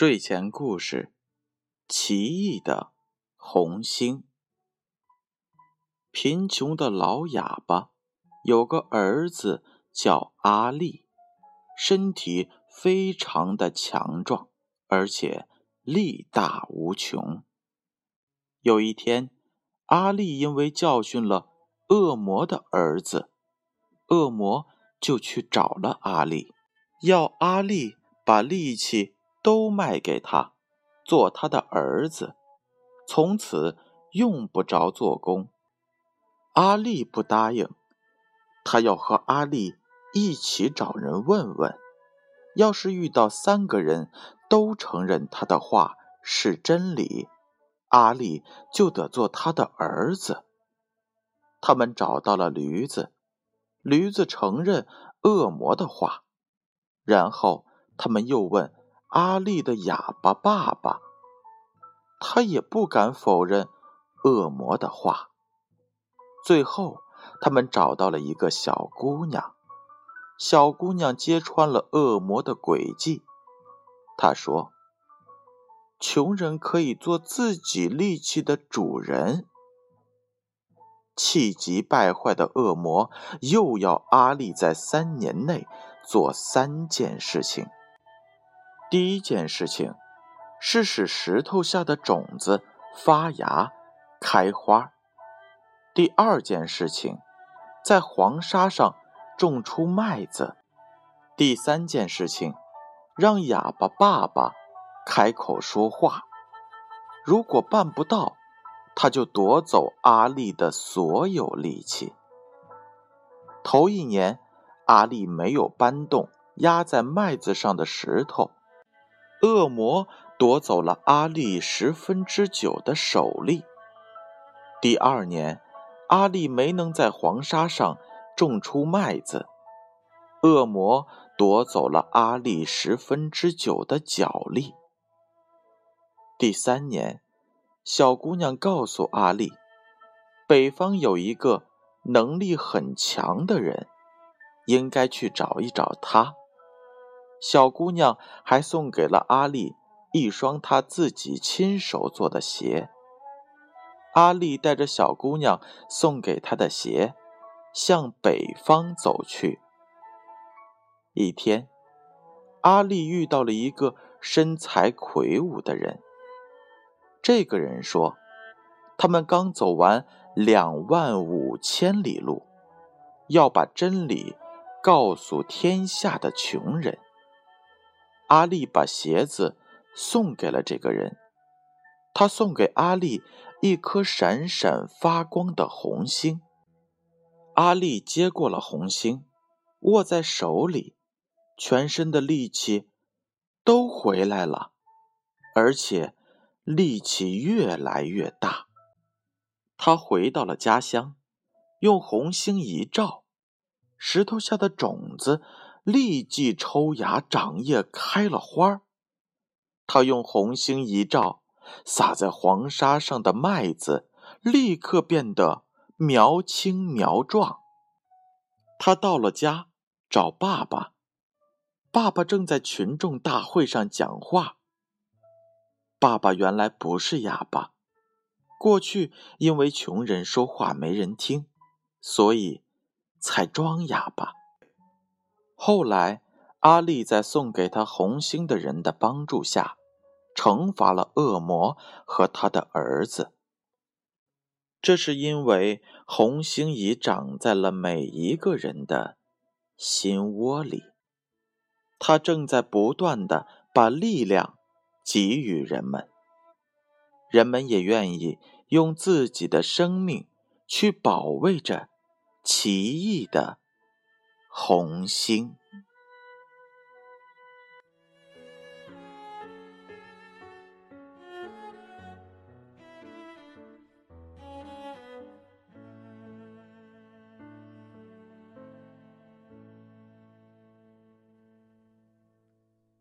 睡前故事：奇异的红星。贫穷的老哑巴有个儿子叫阿力，身体非常的强壮，而且力大无穷。有一天，阿力因为教训了恶魔的儿子，恶魔就去找了阿力，要阿力把力气。都卖给他，做他的儿子，从此用不着做工。阿力不答应，他要和阿力一起找人问问。要是遇到三个人都承认他的话是真理，阿力就得做他的儿子。他们找到了驴子，驴子承认恶魔的话，然后他们又问。阿丽的哑巴爸爸，他也不敢否认恶魔的话。最后，他们找到了一个小姑娘，小姑娘揭穿了恶魔的诡计。她说：“穷人可以做自己力气的主人。”气急败坏的恶魔又要阿丽在三年内做三件事情。第一件事情是使石头下的种子发芽、开花。第二件事情，在黄沙上种出麦子。第三件事情，让哑巴爸爸开口说话。如果办不到，他就夺走阿力的所有力气。头一年，阿力没有搬动压在麦子上的石头。恶魔夺走了阿力十分之九的手力。第二年，阿力没能在黄沙上种出麦子，恶魔夺走了阿力十分之九的脚力。第三年，小姑娘告诉阿丽，北方有一个能力很强的人，应该去找一找他。小姑娘还送给了阿丽一双她自己亲手做的鞋。阿丽带着小姑娘送给她的鞋，向北方走去。一天，阿丽遇到了一个身材魁梧的人。这个人说：“他们刚走完两万五千里路，要把真理告诉天下的穷人。”阿丽把鞋子送给了这个人，他送给阿丽一颗闪闪发光的红星。阿丽接过了红星，握在手里，全身的力气都回来了，而且力气越来越大。他回到了家乡，用红星一照，石头下的种子。立即抽芽长叶，开了花他用红星一照，撒在黄沙上的麦子立刻变得苗青苗壮。他到了家找爸爸，爸爸正在群众大会上讲话。爸爸原来不是哑巴，过去因为穷人说话没人听，所以才装哑巴。后来，阿力在送给他红星的人的帮助下，惩罚了恶魔和他的儿子。这是因为红星已长在了每一个人的心窝里，它正在不断的把力量给予人们。人们也愿意用自己的生命去保卫着奇异的。红星。